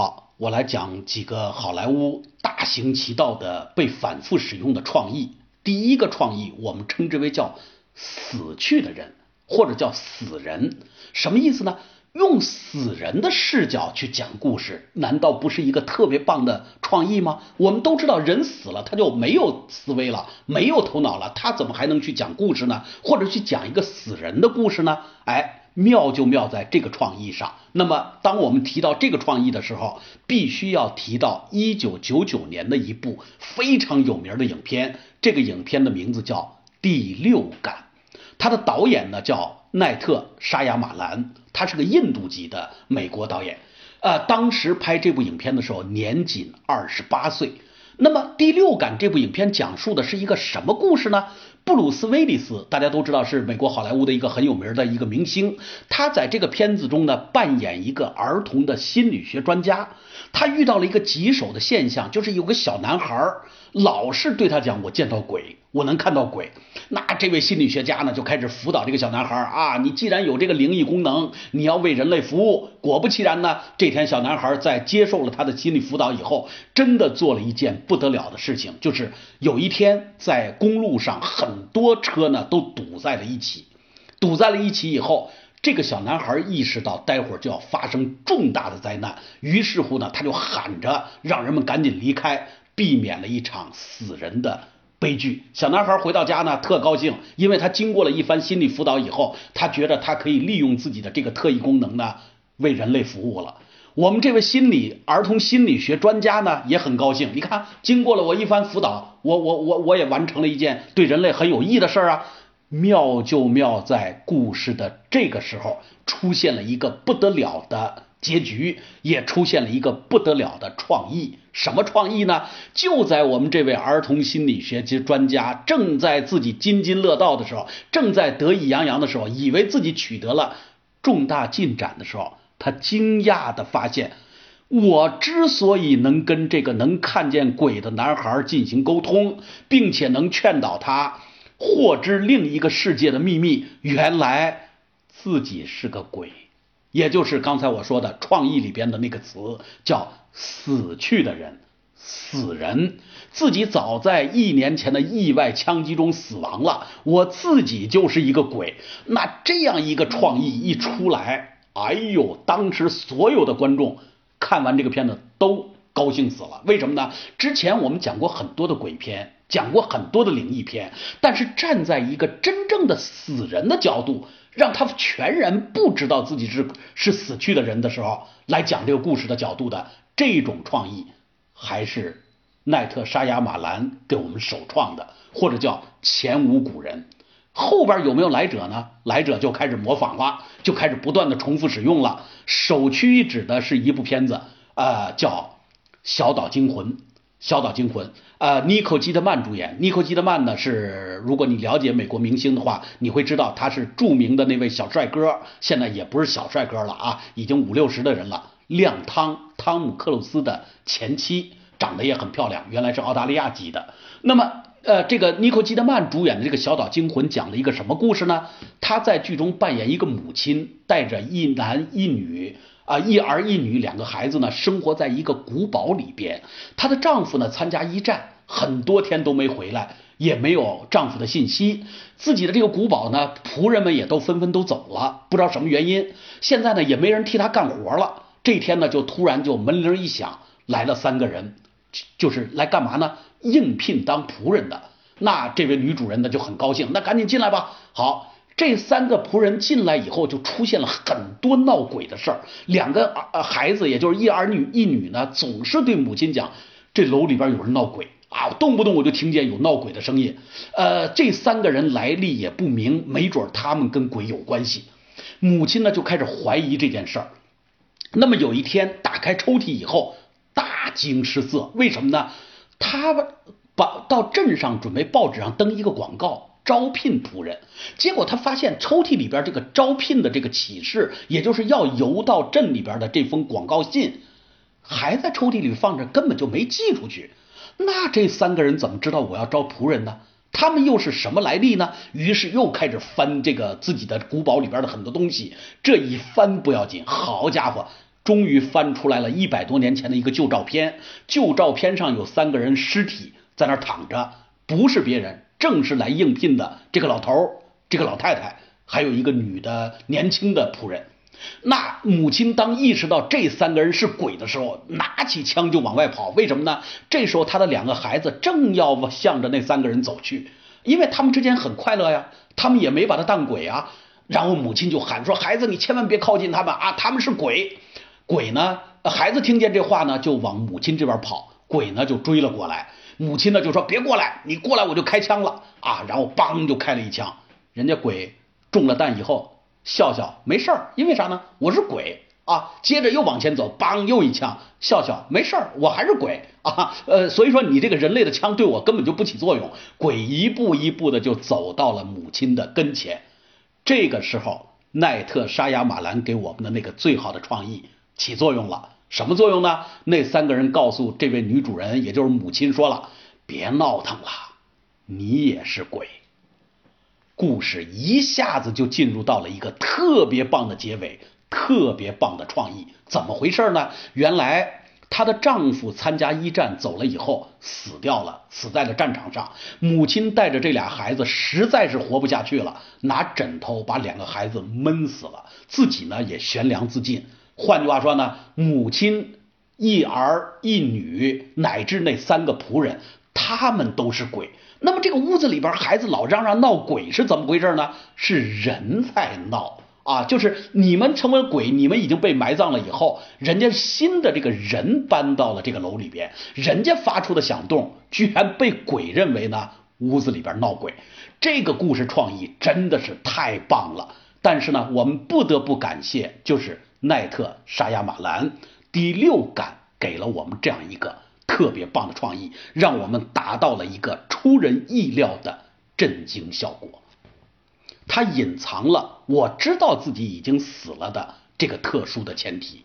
好，我来讲几个好莱坞大行其道的被反复使用的创意。第一个创意，我们称之为叫死去的人，或者叫死人，什么意思呢？用死人的视角去讲故事，难道不是一个特别棒的创意吗？我们都知道，人死了他就没有思维了，没有头脑了，他怎么还能去讲故事呢？或者去讲一个死人的故事呢？哎，妙就妙在这个创意上。那么，当我们提到这个创意的时候，必须要提到一九九九年的一部非常有名的影片，这个影片的名字叫《第六感》，它的导演呢叫奈特沙亚马兰。他是个印度籍的美国导演，呃，当时拍这部影片的时候年仅二十八岁。那么《第六感》这部影片讲述的是一个什么故事呢？布鲁斯威利斯大家都知道是美国好莱坞的一个很有名的一个明星，他在这个片子中呢扮演一个儿童的心理学专家。他遇到了一个棘手的现象，就是有个小男孩老是对他讲：“我见到鬼，我能看到鬼。”那这位心理学家呢，就开始辅导这个小男孩啊，你既然有这个灵异功能，你要为人类服务。果不其然呢，这天小男孩在接受了他的心理辅导以后，真的做了一件不得了的事情，就是有一天在公路上，很多车呢都堵在了一起，堵在了一起以后。这个小男孩意识到待会儿就要发生重大的灾难，于是乎呢，他就喊着让人们赶紧离开，避免了一场死人的悲剧。小男孩回到家呢，特高兴，因为他经过了一番心理辅导以后，他觉得他可以利用自己的这个特异功能呢，为人类服务了。我们这位心理儿童心理学专家呢，也很高兴。你看，经过了我一番辅导，我我我我也完成了一件对人类很有益的事儿啊。妙就妙在故事的这个时候出现了一个不得了的结局，也出现了一个不得了的创意。什么创意呢？就在我们这位儿童心理学及专家正在自己津津乐道的时候，正在得意洋洋的时候，以为自己取得了重大进展的时候，他惊讶的发现，我之所以能跟这个能看见鬼的男孩进行沟通，并且能劝导他。获知另一个世界的秘密，原来自己是个鬼，也就是刚才我说的创意里边的那个词，叫死去的人，死人，自己早在一年前的意外枪击中死亡了，我自己就是一个鬼。那这样一个创意一出来，哎呦，当时所有的观众看完这个片子都高兴死了。为什么呢？之前我们讲过很多的鬼片。讲过很多的灵异片，但是站在一个真正的死人的角度，让他全然不知道自己是是死去的人的时候，来讲这个故事的角度的这种创意，还是奈特沙亚马兰给我们首创的，或者叫前无古人。后边有没有来者呢？来者就开始模仿了，就开始不断的重复使用了。首屈一指的是一部片子，呃，叫《小岛惊魂》。小岛惊魂，呃，妮可基德曼主演。妮可基德曼呢是，如果你了解美国明星的话，你会知道他是著名的那位小帅哥，现在也不是小帅哥了啊，已经五六十的人了。亮汤汤姆克鲁斯的前妻，长得也很漂亮，原来是澳大利亚籍的。那么，呃，这个妮可基德曼主演的这个小岛惊魂讲了一个什么故事呢？他在剧中扮演一个母亲，带着一男一女。啊，一儿一女两个孩子呢，生活在一个古堡里边。她的丈夫呢，参加一战，很多天都没回来，也没有丈夫的信息。自己的这个古堡呢，仆人们也都纷纷都走了，不知道什么原因。现在呢，也没人替她干活了。这天呢，就突然就门铃一响，来了三个人，就是来干嘛呢？应聘当仆人的。那这位女主人呢，就很高兴，那赶紧进来吧。好。这三个仆人进来以后，就出现了很多闹鬼的事儿。两个儿孩子，也就是一儿女一女呢，总是对母亲讲：“这楼里边有人闹鬼啊，动不动我就听见有闹鬼的声音。”呃，这三个人来历也不明，没准他们跟鬼有关系。母亲呢就开始怀疑这件事儿。那么有一天打开抽屉以后，大惊失色。为什么呢？他们把到镇上准备报纸上登一个广告。招聘仆人，结果他发现抽屉里边这个招聘的这个启事，也就是要邮到镇里边的这封广告信，还在抽屉里放着，根本就没寄出去。那这三个人怎么知道我要招仆人呢？他们又是什么来历呢？于是又开始翻这个自己的古堡里边的很多东西。这一翻不要紧，好家伙，终于翻出来了一百多年前的一个旧照片，旧照片上有三个人尸体在那躺着，不是别人，正是来应聘的这个老头、这个老太太，还有一个女的年轻的仆人。那母亲当意识到这三个人是鬼的时候，拿起枪就往外跑。为什么呢？这时候他的两个孩子正要向着那三个人走去，因为他们之间很快乐呀，他们也没把他当鬼啊。然后母亲就喊说：“孩子，你千万别靠近他们啊，他们是鬼。”鬼呢，孩子听见这话呢，就往母亲这边跑，鬼呢就追了过来。母亲呢就说：“别过来，你过来我就开枪了啊！”然后梆就开了一枪，人家鬼中了弹以后。笑笑没事儿，因为啥呢？我是鬼啊！接着又往前走，梆又一枪，笑笑没事儿，我还是鬼啊！呃，所以说你这个人类的枪对我根本就不起作用。鬼一步一步的就走到了母亲的跟前。这个时候，奈特沙雅马兰给我们的那个最好的创意起作用了。什么作用呢？那三个人告诉这位女主人，也就是母亲说了：“别闹腾了，你也是鬼。”故事一下子就进入到了一个特别棒的结尾，特别棒的创意。怎么回事呢？原来她的丈夫参加一战走了以后死掉了，死在了战场上。母亲带着这俩孩子实在是活不下去了，拿枕头把两个孩子闷死了，自己呢也悬梁自尽。换句话说呢，母亲一儿一女乃至那三个仆人，他们都是鬼。那么这个屋子里边孩子老嚷嚷闹鬼是怎么回事呢？是人在闹啊！就是你们成为鬼，你们已经被埋葬了以后，人家新的这个人搬到了这个楼里边，人家发出的响动居然被鬼认为呢屋子里边闹鬼。这个故事创意真的是太棒了。但是呢，我们不得不感谢就是奈特沙亚马兰第六感给了我们这样一个。特别棒的创意，让我们达到了一个出人意料的震惊效果。它隐藏了我知道自己已经死了的这个特殊的前提，